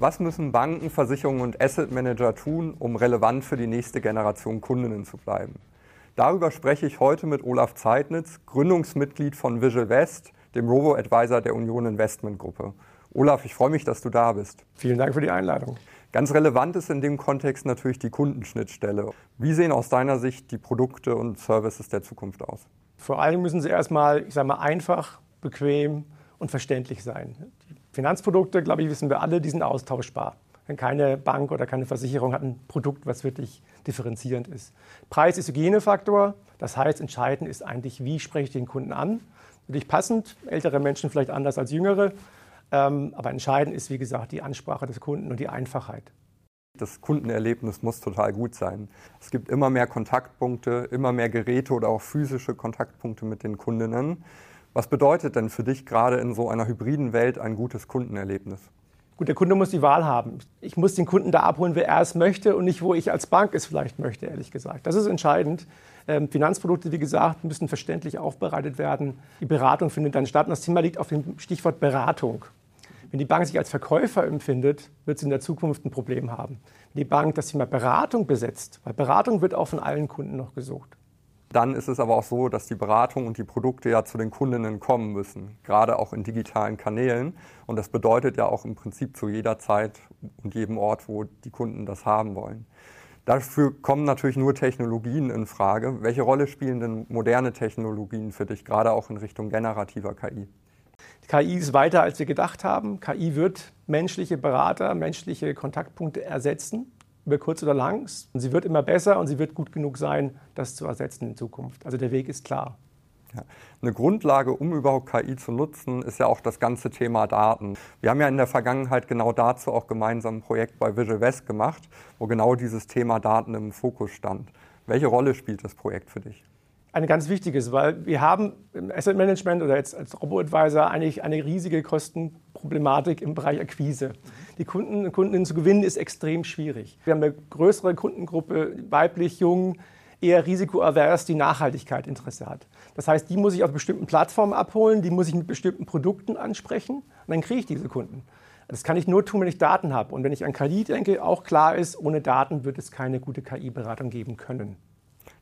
Was müssen Banken, Versicherungen und Asset Manager tun, um relevant für die nächste Generation Kundinnen zu bleiben? Darüber spreche ich heute mit Olaf Zeitnitz, Gründungsmitglied von Visual West, dem Robo-Advisor der Union Investment Gruppe. Olaf, ich freue mich, dass du da bist. Vielen Dank für die Einladung. Ganz relevant ist in dem Kontext natürlich die Kundenschnittstelle. Wie sehen aus deiner Sicht die Produkte und Services der Zukunft aus? Vor allem müssen sie erstmal, ich sage mal, einfach, bequem und verständlich sein. Die Finanzprodukte, glaube ich, wissen wir alle, die sind austauschbar. Wenn keine Bank oder keine Versicherung hat ein Produkt, was wirklich differenzierend ist. Preis ist Hygienefaktor. Das heißt, entscheidend ist eigentlich, wie spreche ich den Kunden an. Natürlich passend, ältere Menschen vielleicht anders als jüngere. Ähm, aber entscheidend ist, wie gesagt, die Ansprache des Kunden und die Einfachheit. Das Kundenerlebnis muss total gut sein. Es gibt immer mehr Kontaktpunkte, immer mehr Geräte oder auch physische Kontaktpunkte mit den Kundinnen. Was bedeutet denn für dich gerade in so einer hybriden Welt ein gutes Kundenerlebnis? Gut, der Kunde muss die Wahl haben. Ich muss den Kunden da abholen, wer er es möchte und nicht, wo ich als Bank es vielleicht möchte, ehrlich gesagt. Das ist entscheidend. Ähm, Finanzprodukte, wie gesagt, müssen verständlich aufbereitet werden. Die Beratung findet dann statt. Und das Thema liegt auf dem Stichwort Beratung. Wenn die Bank sich als Verkäufer empfindet, wird sie in der Zukunft ein Problem haben. Wenn die Bank das Thema Beratung besetzt, weil Beratung wird auch von allen Kunden noch gesucht. Dann ist es aber auch so, dass die Beratung und die Produkte ja zu den Kundinnen kommen müssen, gerade auch in digitalen Kanälen. Und das bedeutet ja auch im Prinzip zu jeder Zeit und jedem Ort, wo die Kunden das haben wollen. Dafür kommen natürlich nur Technologien in Frage. Welche Rolle spielen denn moderne Technologien für dich, gerade auch in Richtung generativer KI? KI ist weiter, als wir gedacht haben. KI wird menschliche Berater, menschliche Kontaktpunkte ersetzen über kurz oder lang. Und sie wird immer besser und sie wird gut genug sein, das zu ersetzen in Zukunft. Also der Weg ist klar. Ja. Eine Grundlage, um überhaupt KI zu nutzen, ist ja auch das ganze Thema Daten. Wir haben ja in der Vergangenheit genau dazu auch gemeinsam ein Projekt bei Visual West gemacht, wo genau dieses Thema Daten im Fokus stand. Welche Rolle spielt das Projekt für dich? Eine ganz wichtiges, weil wir haben im Asset Management oder jetzt als Robo-Advisor eigentlich eine riesige Kostenproblematik im Bereich Akquise. Die Kunden und Kundinnen zu gewinnen ist extrem schwierig. Wir haben eine größere Kundengruppe, weiblich, jung, eher risikoavers, die Nachhaltigkeit Interesse hat. Das heißt, die muss ich auf bestimmten Plattformen abholen, die muss ich mit bestimmten Produkten ansprechen und dann kriege ich diese Kunden. Das kann ich nur tun, wenn ich Daten habe. Und wenn ich an KI denke, auch klar ist, ohne Daten wird es keine gute KI-Beratung geben können.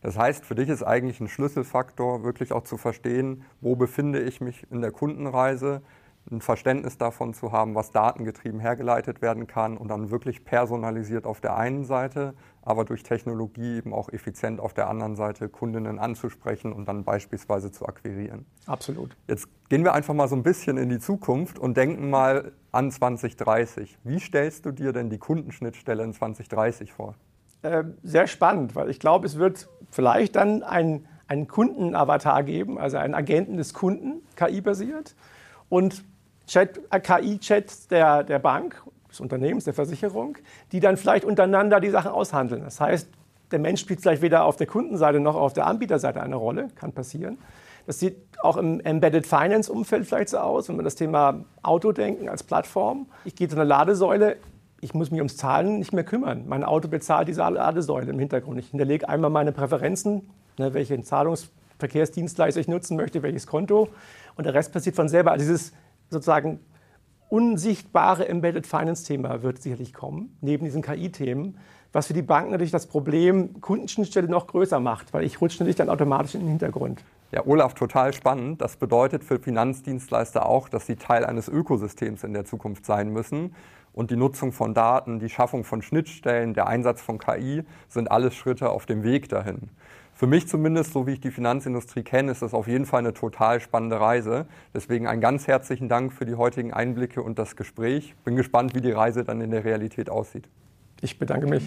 Das heißt, für dich ist eigentlich ein Schlüsselfaktor, wirklich auch zu verstehen, wo befinde ich mich in der Kundenreise, ein Verständnis davon zu haben, was datengetrieben hergeleitet werden kann und dann wirklich personalisiert auf der einen Seite, aber durch Technologie eben auch effizient auf der anderen Seite Kundinnen anzusprechen und dann beispielsweise zu akquirieren. Absolut. Jetzt gehen wir einfach mal so ein bisschen in die Zukunft und denken mal an 2030. Wie stellst du dir denn die Kundenschnittstelle in 2030 vor? Äh, sehr spannend, weil ich glaube, es wird vielleicht dann ein, einen Kundenavatar geben, also einen Agenten des Kunden, KI-basiert. Und äh, KI-Chats der, der Bank, des Unternehmens, der Versicherung, die dann vielleicht untereinander die Sachen aushandeln. Das heißt, der Mensch spielt vielleicht weder auf der Kundenseite noch auf der Anbieterseite eine Rolle, kann passieren. Das sieht auch im Embedded Finance Umfeld vielleicht so aus, wenn wir das Thema Auto denken als Plattform. Ich gehe zu einer Ladesäule, ich muss mich ums Zahlen nicht mehr kümmern. Mein Auto bezahlt diese Ladesäule im Hintergrund. Ich hinterlege einmal meine Präferenzen, ne, welchen Zahlungsverkehrsdienstleister ich nutzen möchte, welches Konto. Und der Rest passiert von selber. Also dieses sozusagen unsichtbare Embedded Finance Thema wird sicherlich kommen, neben diesen KI-Themen, was für die Banken natürlich das Problem Kundenschnittstelle noch größer macht, weil ich rutsche natürlich dann automatisch in den Hintergrund. Ja, Olaf, total spannend. Das bedeutet für Finanzdienstleister auch, dass sie Teil eines Ökosystems in der Zukunft sein müssen. Und die Nutzung von Daten, die Schaffung von Schnittstellen, der Einsatz von KI sind alles Schritte auf dem Weg dahin. Für mich zumindest, so wie ich die Finanzindustrie kenne, ist das auf jeden Fall eine total spannende Reise. Deswegen einen ganz herzlichen Dank für die heutigen Einblicke und das Gespräch. Bin gespannt, wie die Reise dann in der Realität aussieht. Ich bedanke mich.